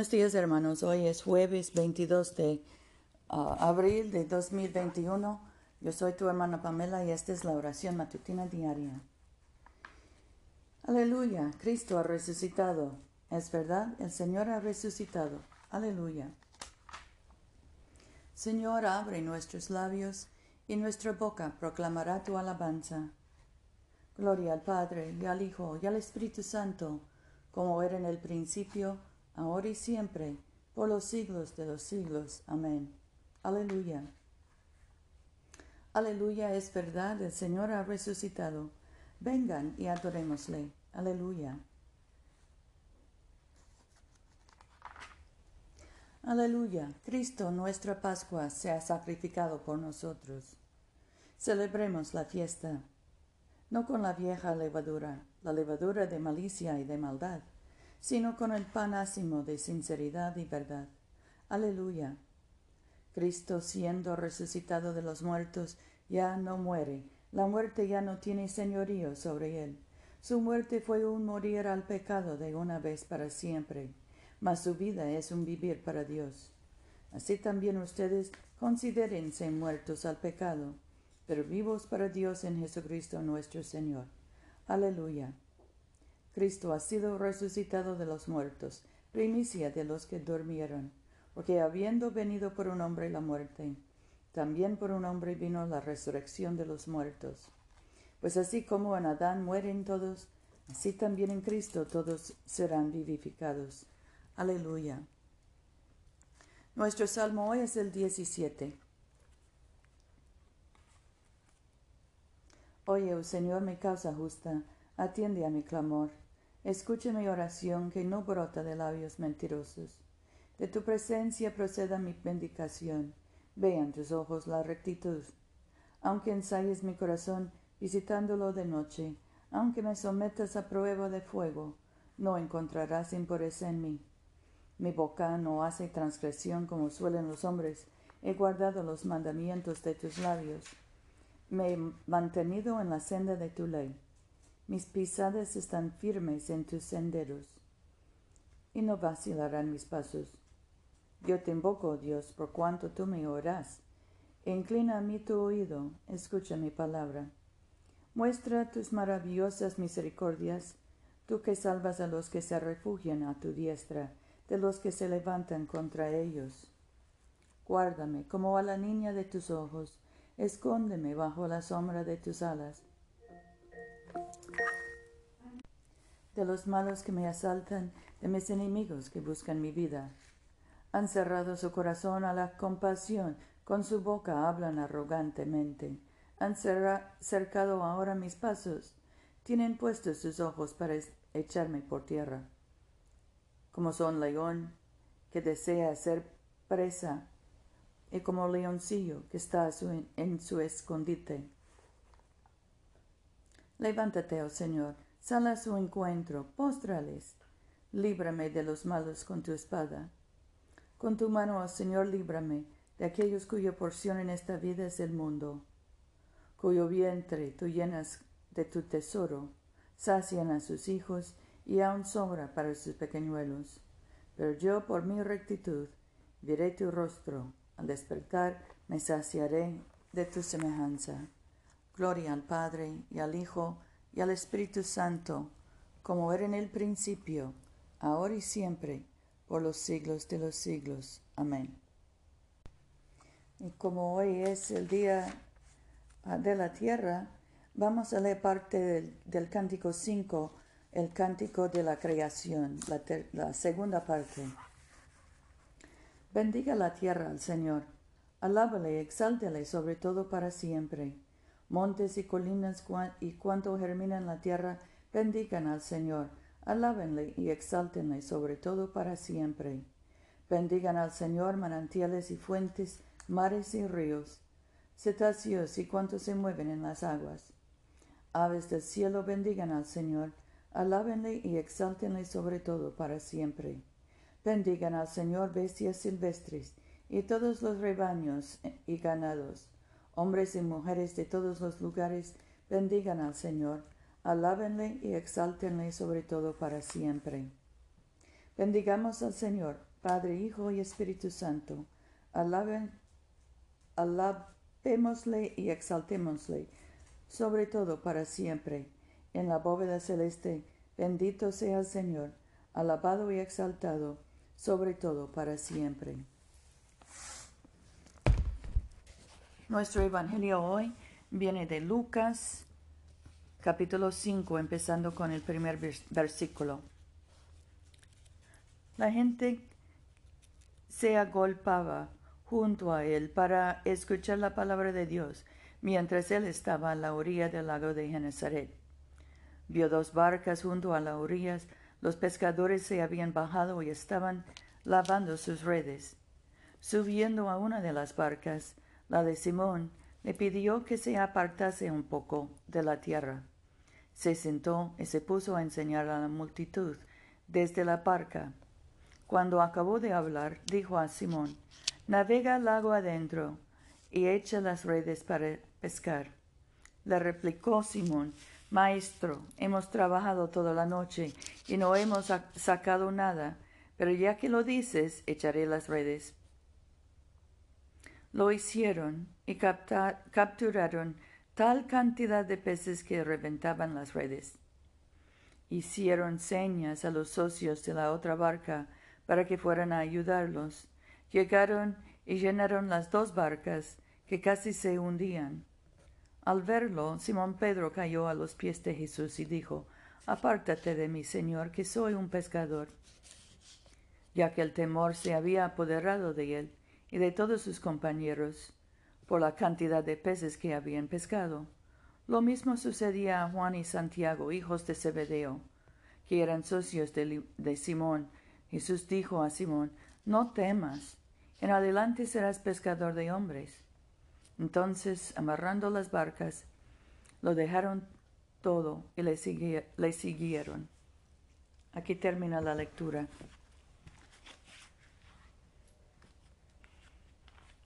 Buenos días hermanos, hoy es jueves 22 de uh, abril de 2021. Yo soy tu hermana Pamela y esta es la oración matutina diaria. Aleluya, Cristo ha resucitado. Es verdad, el Señor ha resucitado. Aleluya. Señor, abre nuestros labios y nuestra boca proclamará tu alabanza. Gloria al Padre y al Hijo y al Espíritu Santo, como era en el principio, ahora y siempre, por los siglos de los siglos. Amén. Aleluya. Aleluya es verdad, el Señor ha resucitado. Vengan y adorémosle. Aleluya. Aleluya. Cristo, nuestra Pascua, se ha sacrificado por nosotros. Celebremos la fiesta, no con la vieja levadura, la levadura de malicia y de maldad, sino con el pan ácimo de sinceridad y verdad. Aleluya. Cristo, siendo resucitado de los muertos, ya no muere, la muerte ya no tiene señorío sobre él. Su muerte fue un morir al pecado de una vez para siempre, mas su vida es un vivir para Dios. Así también ustedes considérense muertos al pecado, pero vivos para Dios en Jesucristo nuestro Señor. Aleluya. Cristo ha sido resucitado de los muertos, primicia de los que durmieron, porque habiendo venido por un hombre la muerte, también por un hombre vino la resurrección de los muertos. Pues así como en Adán mueren todos, así también en Cristo todos serán vivificados. Aleluya. Nuestro salmo hoy es el 17. Oye, oh Señor, mi causa justa, atiende a mi clamor. Escucha mi oración que no brota de labios mentirosos. De tu presencia proceda mi bendicación. Vean tus ojos la rectitud. Aunque ensayes mi corazón visitándolo de noche, aunque me sometas a prueba de fuego, no encontrarás impureza en mí. Mi boca no hace transgresión como suelen los hombres. He guardado los mandamientos de tus labios. Me he mantenido en la senda de tu ley. Mis pisadas están firmes en tus senderos, y no vacilarán mis pasos. Yo te invoco, Dios, por cuanto tú me oirás. Inclina a mí tu oído, escucha mi palabra. Muestra tus maravillosas misericordias, tú que salvas a los que se refugian a tu diestra, de los que se levantan contra ellos. Guárdame como a la niña de tus ojos, escóndeme bajo la sombra de tus alas de los malos que me asaltan, de mis enemigos que buscan mi vida. Han cerrado su corazón a la compasión, con su boca hablan arrogantemente. Han cercado ahora mis pasos, tienen puestos sus ojos para echarme por tierra. Como son león que desea ser presa, y como leoncillo que está en su escondite. Levántate, oh Señor, sal a su encuentro, póstrales. Líbrame de los malos con tu espada. Con tu mano, oh Señor, líbrame de aquellos cuya porción en esta vida es el mundo, cuyo vientre tú llenas de tu tesoro, sacian a sus hijos y aun sobra para sus pequeñuelos. Pero yo, por mi rectitud, veré tu rostro. Al despertar, me saciaré de tu semejanza. Gloria al Padre y al Hijo y al Espíritu Santo, como era en el principio, ahora y siempre, por los siglos de los siglos. Amén. Y como hoy es el día ah, de la tierra, vamos a leer parte del, cántico 5, el cántico de la creación, la, segunda parte. Bendiga la tierra al Señor, alábale, exáltele sobre todo para siempre montes y colinas y cuanto germina en la tierra, bendigan al Señor, alábenle y exáltenle sobre todo para siempre. Bendigan al Señor manantiales y fuentes, mares y ríos, cetáceos y cuantos se mueven en las aguas. Aves del cielo bendigan al Señor, alábenle y exáltenle sobre todo para siempre. Bendigan al Señor bestias silvestres y todos los rebaños y ganados Hombres y mujeres de todos los lugares, bendigan al Señor, alábenle y exáltenle sobre todo para siempre. Bendigamos al Señor, Padre, Hijo y Espíritu Santo. Alaben, alabémosle y exaltémosle, sobre todo para siempre. En la bóveda celeste, bendito sea el Señor, alabado y exaltado, sobre todo para siempre. Nuestro Evangelio hoy viene de Lucas, capítulo 5, empezando con el primer versículo. La gente se agolpaba junto a él para escuchar la palabra de Dios, mientras él estaba a la orilla del lago de Genezaret. Vio dos barcas junto a las orillas, los pescadores se habían bajado y estaban lavando sus redes. Subiendo a una de las barcas, la de Simón, le pidió que se apartase un poco de la tierra. Se sentó y se puso a enseñar a la multitud desde la barca. Cuando acabó de hablar, dijo a Simón, Navega al lago adentro y echa las redes para pescar. Le replicó Simón, Maestro, hemos trabajado toda la noche y no hemos sacado nada, pero ya que lo dices, echaré las redes. Lo hicieron y capturaron tal cantidad de peces que reventaban las redes. Hicieron señas a los socios de la otra barca para que fueran a ayudarlos. Llegaron y llenaron las dos barcas que casi se hundían. Al verlo, Simón Pedro cayó a los pies de Jesús y dijo, Apártate de mí, Señor, que soy un pescador. Ya que el temor se había apoderado de él y de todos sus compañeros, por la cantidad de peces que habían pescado. Lo mismo sucedía a Juan y Santiago, hijos de Zebedeo, que eran socios de, de Simón. Jesús dijo a Simón, No temas, en adelante serás pescador de hombres. Entonces, amarrando las barcas, lo dejaron todo y le, siguieron. Aquí termina la lectura.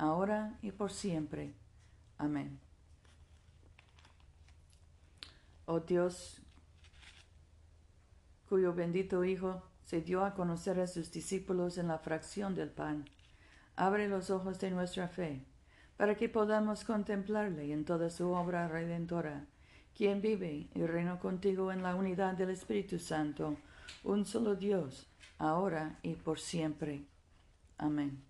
ahora y por siempre. Amén. Oh Dios, cuyo bendito Hijo se dio a conocer a sus discípulos en la fracción del pan, abre los ojos de nuestra fe para que podamos contemplarle en toda su obra redentora, quien vive y reina contigo en la unidad del Espíritu Santo, un solo Dios, ahora y por siempre. Amén.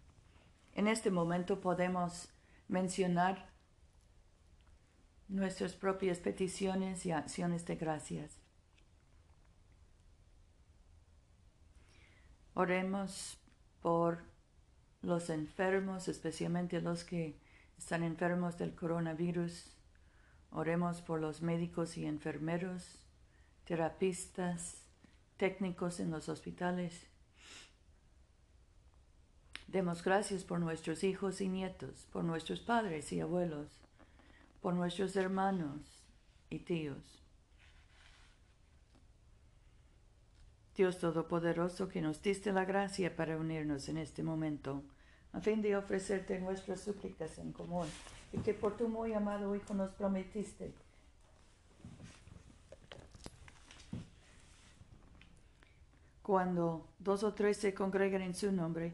En este momento podemos mencionar nuestras propias peticiones y acciones de gracias. Oremos por los enfermos, especialmente los que están enfermos del coronavirus. Oremos por los médicos y enfermeros, terapistas, técnicos en los hospitales. Demos gracias por nuestros hijos y nietos, por nuestros padres y abuelos, por nuestros hermanos y tíos. Dios Todopoderoso, que nos diste la gracia para unirnos en este momento, a fin de ofrecerte nuestras súplicas en común, y que por tu muy amado Hijo nos prometiste. Cuando dos o tres se congregan en su nombre,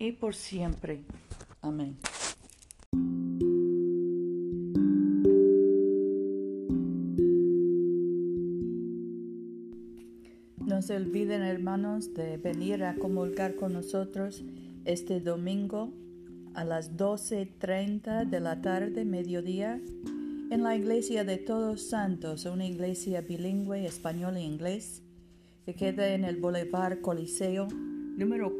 y por siempre. Amén. No se olviden, hermanos, de venir a comulgar con nosotros este domingo a las 12.30 de la tarde, mediodía, en la iglesia de Todos Santos, una iglesia bilingüe español e inglés, que queda en el Boulevard Coliseo, número